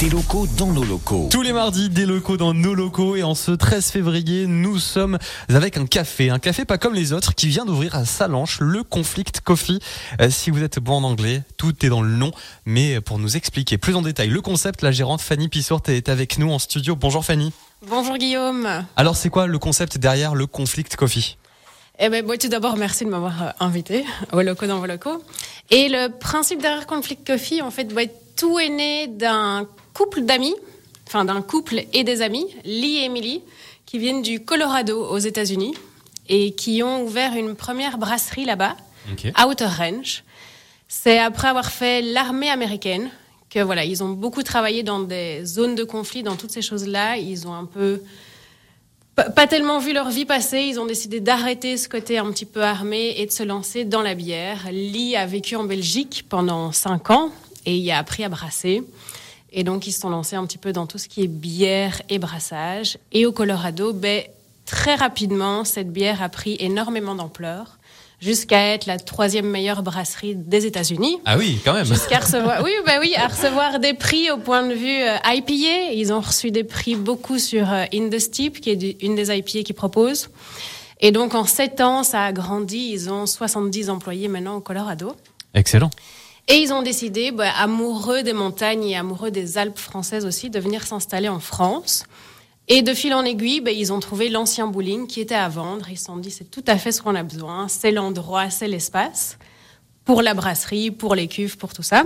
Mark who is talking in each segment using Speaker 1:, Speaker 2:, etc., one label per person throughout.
Speaker 1: des locaux dans nos locaux.
Speaker 2: Tous les mardis, des locaux dans nos locaux. Et en ce 13 février, nous sommes avec un café. Un café pas comme les autres qui vient d'ouvrir à Salanches, le Conflict Coffee. Euh, si vous êtes bon en anglais, tout est dans le nom. Mais pour nous expliquer plus en détail le concept, la gérante Fanny Pissourt est avec nous en studio. Bonjour Fanny.
Speaker 3: Bonjour Guillaume.
Speaker 2: Alors c'est quoi le concept derrière le Conflict Coffee?
Speaker 3: Eh ben, tout d'abord, merci de m'avoir euh, invité aux locaux dans vos locaux. Et le principe derrière Conflict Coffee, en fait, tout est né d'un couple d'amis, enfin d'un couple et des amis, Lee et Emily, qui viennent du Colorado aux États-Unis et qui ont ouvert une première brasserie là-bas, Outer Range. C'est après avoir fait l'armée américaine que voilà, ils ont beaucoup travaillé dans des zones de conflit, dans toutes ces choses-là. Ils ont un peu pas tellement vu leur vie passer, ils ont décidé d'arrêter ce côté un petit peu armé et de se lancer dans la bière. Lee a vécu en Belgique pendant cinq ans et il a appris à brasser. Et donc, ils se sont lancés un petit peu dans tout ce qui est bière et brassage. Et au Colorado, ben, très rapidement, cette bière a pris énormément d'ampleur jusqu'à être la troisième meilleure brasserie des États-Unis.
Speaker 2: Ah oui, quand même.
Speaker 3: Jusqu'à recevoir, oui, bah oui, à recevoir des prix au point de vue euh, IPA. Ils ont reçu des prix beaucoup sur euh, In the Steep, qui est une des IPA qui propose. Et donc, en sept ans, ça a grandi. Ils ont 70 employés maintenant au Colorado.
Speaker 2: Excellent.
Speaker 3: Et ils ont décidé, bah, amoureux des montagnes et amoureux des Alpes françaises aussi, de venir s'installer en France. Et de fil en aiguille, bah, ils ont trouvé l'ancien bowling qui était à vendre. Ils se sont dit, c'est tout à fait ce qu'on a besoin. C'est l'endroit, c'est l'espace pour la brasserie, pour les cuves, pour tout ça.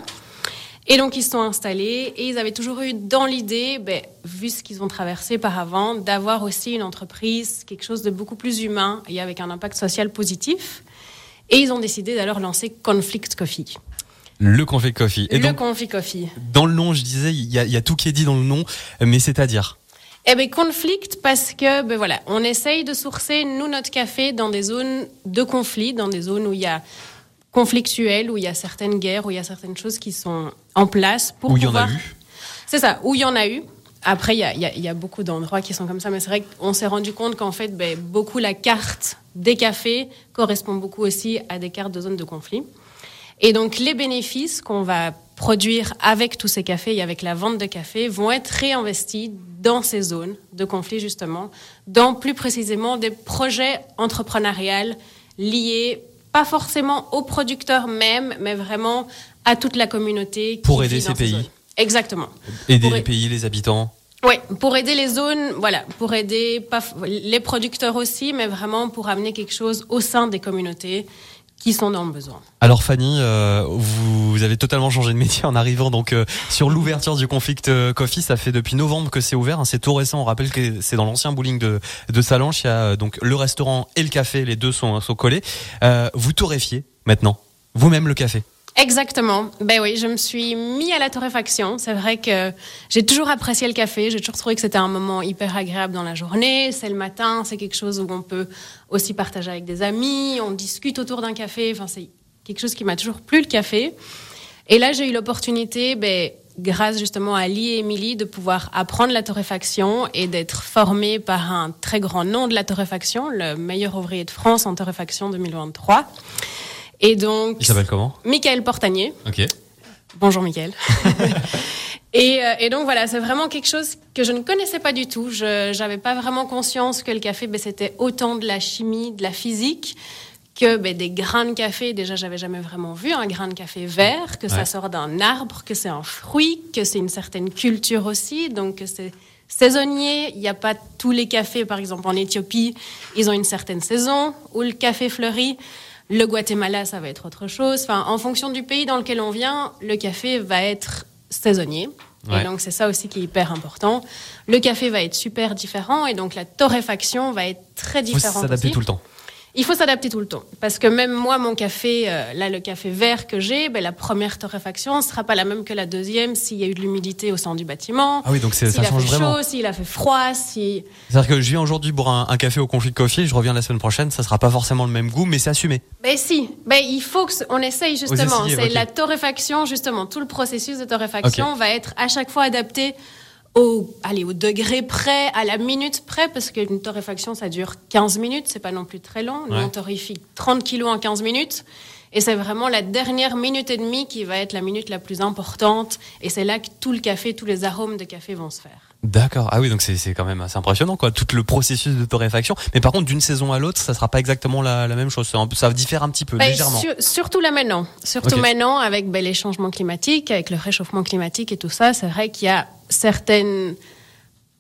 Speaker 3: Et donc, ils se sont installés et ils avaient toujours eu dans l'idée, bah, vu ce qu'ils ont traversé par avant, d'avoir aussi une entreprise, quelque chose de beaucoup plus humain et avec un impact social positif. Et ils ont décidé d'aller lancer Conflict Coffee.
Speaker 2: Le Conflict Coffee.
Speaker 3: Et le Coffee.
Speaker 2: Dans le nom, je disais, il y, y, a tout qui est dit dans le nom, mais c'est-à-dire
Speaker 3: eh bien, conflict parce que, ben voilà, on essaye de sourcer, nous, notre café dans des zones de conflit, dans des zones où il y a conflictuel, où il y a certaines guerres, où il y a certaines choses qui sont en place
Speaker 2: pour Où il y en a eu
Speaker 3: C'est ça, où il y en a eu. Après, il y a, y, a, y a, beaucoup d'endroits qui sont comme ça, mais c'est vrai qu'on s'est rendu compte qu'en fait, ben, beaucoup la carte des cafés correspond beaucoup aussi à des cartes de zones de conflit. Et donc les bénéfices qu'on va produire avec tous ces cafés et avec la vente de café vont être réinvestis dans ces zones de conflit justement, dans plus précisément des projets entrepreneuriaux liés pas forcément aux producteurs même, mais vraiment à toute la communauté.
Speaker 2: Pour aider ces, pays.
Speaker 3: Exactement.
Speaker 2: Aider les pays, les habitants.
Speaker 3: Oui, pour aider les zones, voilà, pour aider pas, les producteurs aussi, mais vraiment pour amener quelque chose au sein des communautés qui sont dans besoin.
Speaker 2: Alors Fanny, euh, vous avez totalement changé de métier en arrivant donc euh, sur l'ouverture du Conflict euh, Coffee. Ça fait depuis novembre que c'est ouvert, hein, c'est tout récent. On rappelle que c'est dans l'ancien bowling de, de Salanches. Il y a donc le restaurant et le café, les deux sont, sont collés. vous torréfiez maintenant vous-même le café?
Speaker 3: Exactement. Ben oui, je me suis mis à la torréfaction. C'est vrai que j'ai toujours apprécié le café. J'ai toujours trouvé que c'était un moment hyper agréable dans la journée. C'est le matin, c'est quelque chose où on peut aussi partager avec des amis. On discute autour d'un café. Enfin, c'est quelque chose qui m'a toujours plu le café. Et là, j'ai eu l'opportunité, ben, grâce justement à Ali et Émilie, de pouvoir apprendre la torréfaction et d'être formée par un très grand nom de la torréfaction, le meilleur ouvrier de France en torréfaction 2023. Et donc.
Speaker 2: Il s'appelle comment
Speaker 3: Michael Portanier.
Speaker 2: Ok.
Speaker 3: Bonjour Michael. et, euh, et, donc voilà, c'est vraiment quelque chose que je ne connaissais pas du tout. Je n'avais pas vraiment conscience que le café, ben, c'était autant de la chimie, de la physique, que ben, des grains de café. Déjà, j'avais jamais vraiment vu un grain de café vert, que ça sort d'un arbre, que c'est un fruit, que c'est une certaine culture aussi, donc que c'est saisonnier. Il n'y a pas tous les cafés, par exemple en Éthiopie, ils ont une certaine saison où le café fleurit. Le Guatemala, ça va être autre chose. Enfin, en fonction du pays dans lequel on vient, le café va être saisonnier. Et donc, c'est ça aussi qui est hyper important. Le café va être super différent et donc la torréfaction va être très différente. Il faut
Speaker 2: s'adapter tout le temps.
Speaker 3: Il faut s'adapter tout le temps. Parce que même moi, mon café, euh, là, le café vert que j'ai, ben, la première torréfaction ne sera pas la même que la deuxième s'il y a eu de l'humidité au sein du bâtiment.
Speaker 2: Ah oui, donc ça change
Speaker 3: vraiment. S'il a fait chaud, s'il a fait froid, si.
Speaker 2: C'est-à-dire que je viens aujourd'hui boire un, café au conflit de coffee, je reviens la semaine prochaine, ça sera pas forcément le même goût, mais c'est assumé.
Speaker 3: Ben si. Ben, il faut qu'on essaye justement. C'est la torréfaction, justement. Tout le processus de torréfaction va être à chaque fois adapté au, allez, au degré près, à la minute près, parce qu'une torréfaction, ça dure 15 minutes, c'est pas non plus très long. on torréfie 30 kilos en 15 minutes. Et c'est vraiment la dernière minute et demie qui va être la minute la plus importante. Et c'est là que tout le café, tous les arômes de café vont se faire.
Speaker 2: D'accord. Ah oui, donc c'est quand même assez impressionnant, quoi. Tout le processus de torréfaction. Mais par contre, d'une saison à l'autre, ça sera pas exactement la, même chose. Ça diffère un petit peu,
Speaker 3: ben,
Speaker 2: légèrement.
Speaker 3: surtout là maintenant. Surtout maintenant, avec ben, les changements climatiques, avec le réchauffement climatique et tout ça, c'est vrai qu'il y a certaines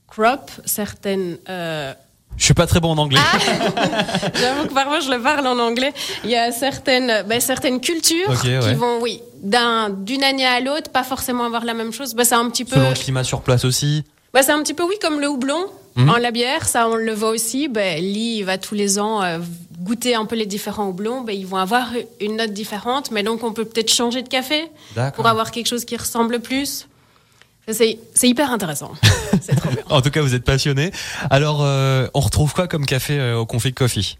Speaker 3: crops, certaines euh,
Speaker 2: je suis pas très bon en anglais.
Speaker 3: Ah J'avoue que parfois je le parle en anglais. Il y a certaines, ben, certaines cultures qui vont, oui, d'une année à l'autre, pas forcément avoir la même chose. Ben, c'est un petit peu.
Speaker 2: Selon le climat sur place aussi.
Speaker 3: Ben, c'est un petit peu, oui, comme le houblon. Mhm. En la bière, ça on le voit aussi. Ben, Lee va tous les ans euh, goûter un peu les différents houblons. Ben, ils vont avoir une note différente, mais donc on peut peut-être changer de café pour avoir quelque chose qui ressemble plus. C'est hyper intéressant. C'est trop bien.
Speaker 2: en tout cas, vous êtes passionné. Alors, euh, on retrouve quoi comme café euh, au Config Coffee?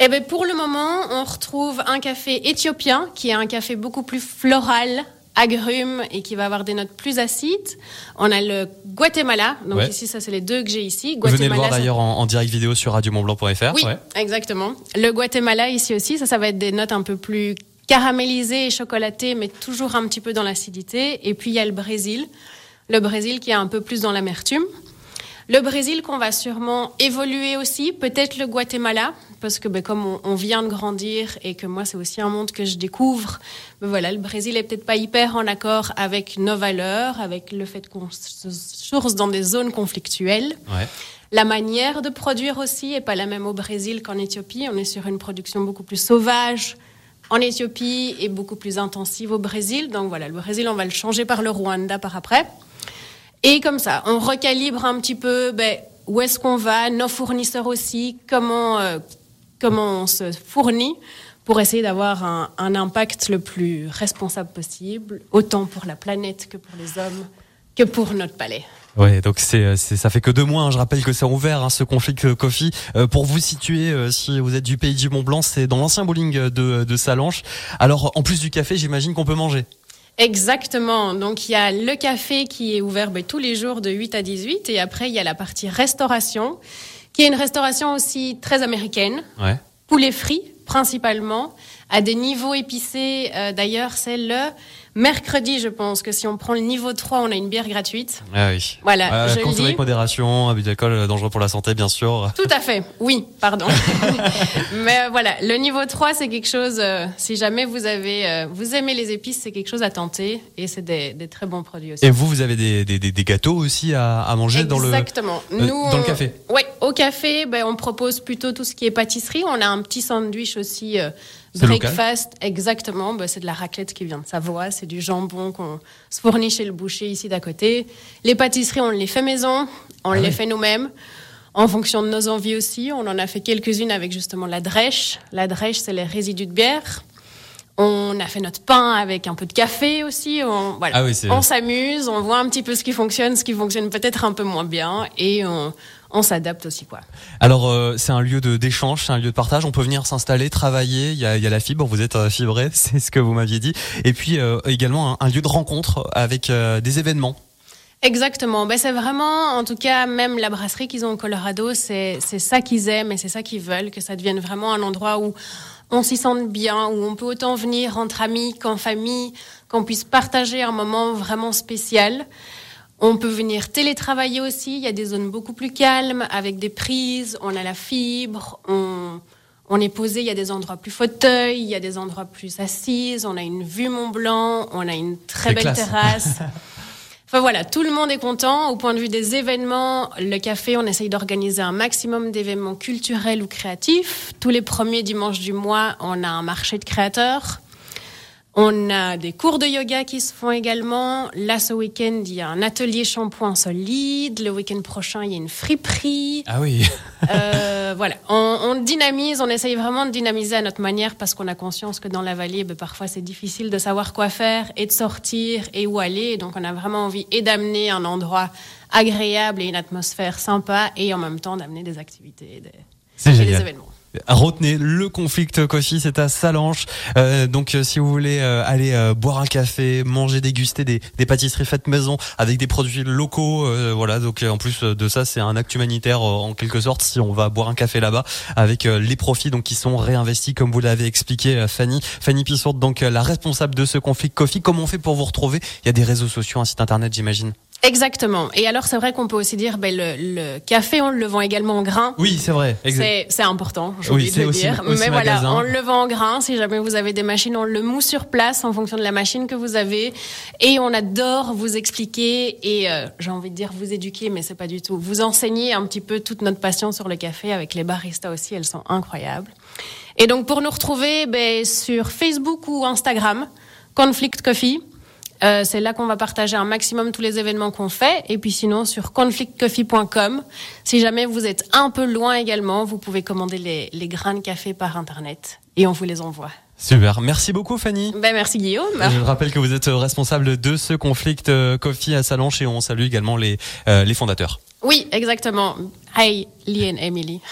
Speaker 3: Eh ben, pour le moment, on retrouve un café éthiopien, qui est un café beaucoup plus floral, agrumes et qui va avoir des notes plus acides. On a le Guatemala, donc ici ça c'est les deux que j'ai ici.
Speaker 2: Guatemala, Vous venez le voir d'ailleurs en, direct vidéo sur radiomontblanc.fr.
Speaker 3: Oui, exactement. Le Guatemala ici aussi, ça ça va être des notes un peu plus caramélisées et chocolatées, mais toujours un petit peu dans l'acidité. Et puis il y a le Brésil le Brésil qui est un peu plus dans l'amertume. Le Brésil qu'on va sûrement évoluer aussi, peut-être le Guatemala, parce que ben, comme on, vient de grandir et que moi c'est aussi un monde que je découvre, ben, voilà, le Brésil est peut-être pas hyper en accord avec nos valeurs, avec le fait qu'on se source dans des zones conflictuelles. La manière de produire aussi est pas la même au Brésil qu'en Éthiopie. On est sur une production beaucoup plus sauvage, en Éthiopie et beaucoup plus intensive au Brésil. Donc voilà, le Brésil, on va le changer par le Rwanda par après. Et comme ça, on recalibre un petit peu ben, où est-ce qu'on va, nos fournisseurs aussi, comment, euh, comment on se fournit pour essayer d'avoir un, impact le plus responsable possible, autant pour la planète que pour les hommes, que pour notre palais.
Speaker 2: Ouais, donc c'est ça fait que deux mois. Hein. Je rappelle que c'est ouvert hein, ce conflit coffee. Euh, pour vous situer, euh, si vous êtes du pays du Mont Blanc, c'est dans l'ancien bowling de, de Salanches. Alors en plus du café, j'imagine qu'on peut manger.
Speaker 3: Exactement. Donc il y a le café qui est ouvert ben, tous les jours de 8 à 18 et après il y a la partie restauration qui est une restauration aussi très américaine. Ouais. Poulet frit principalement à des niveaux épicés. Euh, d'ailleurs, c'est le Mercredi, je pense que si on prend le niveau 3, on a une bière gratuite.
Speaker 2: Ah oui.
Speaker 3: Voilà,
Speaker 2: je consommer avec modération, abus d'alcool euh, dangereux pour la santé, bien sûr.
Speaker 3: Tout à fait. Oui, pardon. Mais euh, voilà, le niveau 3, c'est quelque chose, euh, si jamais vous avez, vous aimez les épices, c'est quelque chose à tenter et c'est des, des, très bons produits aussi.
Speaker 2: Et vous, vous avez des, des, des gâteaux aussi à, à manger dans le
Speaker 3: Exactement.
Speaker 2: Nous, dans le café.
Speaker 3: Oui, au café, ben, on propose plutôt tout ce qui est pâtisserie. On a un petit sandwich aussi Breakfast, exactement. Bah, c'est de la raclette qui vient de Savoie. C'est du jambon qu'on se fournit chez le boucher ici d'à côté. Les pâtisseries, on les fait maison. On ah les fait nous-mêmes. En fonction de nos envies aussi. On en a fait quelques-unes avec justement la drèche. La drèche, c'est les résidus de bière. On a fait notre pain avec un peu de café aussi. On, voilà. Ah on s'amuse, on voit un petit peu ce qui fonctionne, ce qui fonctionne peut-être un peu moins bien, et on, on s'adapte aussi quoi.
Speaker 2: Alors euh, c'est un lieu de d'échange, c'est un lieu de partage. On peut venir s'installer, travailler. Il y a, il y a la fibre. Vous êtes euh, fibré, c'est ce que vous m'aviez dit. Et puis euh, également un, lieu de rencontre avec des événements.
Speaker 3: Exactement. Ben, c'est vraiment, en tout cas, même la brasserie qu'ils ont au Colorado, c'est ça qu'ils aiment et c'est ça qu'ils veulent, que ça devienne vraiment un endroit où on s'y sente bien, où on peut autant venir entre amis qu'en famille, qu'on puisse partager un moment vraiment spécial. On peut venir télétravailler aussi. Il y a des zones beaucoup plus calmes avec des prises. On a la fibre. On, est posé. Il y a des endroits plus fauteuils. Il y a des endroits plus assises. On a une vue Mont Blanc. On a une très belle terrasse. Enfin voilà, tout le monde est content. Au point de vue des événements, le café, on essaye d'organiser un maximum d'événements culturels ou créatifs. Tous les premiers dimanches du mois, on a un marché de créateurs. On a des cours de yoga qui se font également. Là, ce week-end, il y a un atelier shampoing solide. Le week-end prochain, il y a une friperie.
Speaker 2: Ah oui.
Speaker 3: euh, voilà, on, on, dynamise, on essaye vraiment de dynamiser à notre manière parce qu'on a conscience que dans la vallée, ben, parfois c'est difficile de savoir quoi faire et de sortir et où aller. Donc, on a vraiment envie et d'amener un endroit agréable et une atmosphère sympa et en même temps d'amener des activités et des,
Speaker 2: des événements. Retenez le Conflict Coffee, c'est à Salanches. Euh, donc si vous voulez aller boire un café, manger, déguster des, des, pâtisseries faites maison avec des produits locaux, voilà. Donc en plus de ça, c'est un acte humanitaire en quelque sorte si on va boire un café là-bas avec les profits donc qui sont réinvestis comme vous l'avez expliqué Fanny. Fanny Pissourde, donc la responsable de ce Conflict Coffee. Comment on fait pour vous retrouver? Il y a des réseaux sociaux, un site internet, j'imagine.
Speaker 3: Exactement. Et alors, c'est vrai qu'on peut aussi dire, ben, le, le, café, on le vend également en grains.
Speaker 2: Oui, c'est vrai.
Speaker 3: C'est important, j'ai oublié de le dire. Mais voilà, on le vend en grains. Si jamais vous avez des machines, on le mousse sur place en fonction de la machine que vous avez. Et on adore vous expliquer et, euh, j'ai envie de dire vous éduquer, mais c'est pas du tout. Vous enseigner un petit peu toute notre passion sur le café avec les baristas aussi. Elles sont incroyables. Et donc, pour nous retrouver, ben, sur Facebook ou Instagram, Conflict Coffee. Euh, c'est là qu'on va partager un maximum tous les événements qu'on fait. Et puis sinon, sur conflictcoffee.com, si jamais vous êtes un peu loin également, vous pouvez commander les, les grains de café par Internet et on vous les envoie.
Speaker 2: Super, merci beaucoup Fanny.
Speaker 3: Ben, merci Guillaume.
Speaker 2: Je rappelle que vous êtes responsable de ce conflict euh, Coffee à Salanches et on salue également les, euh, les fondateurs.
Speaker 3: Oui, exactement. Hey, Lee et Emily.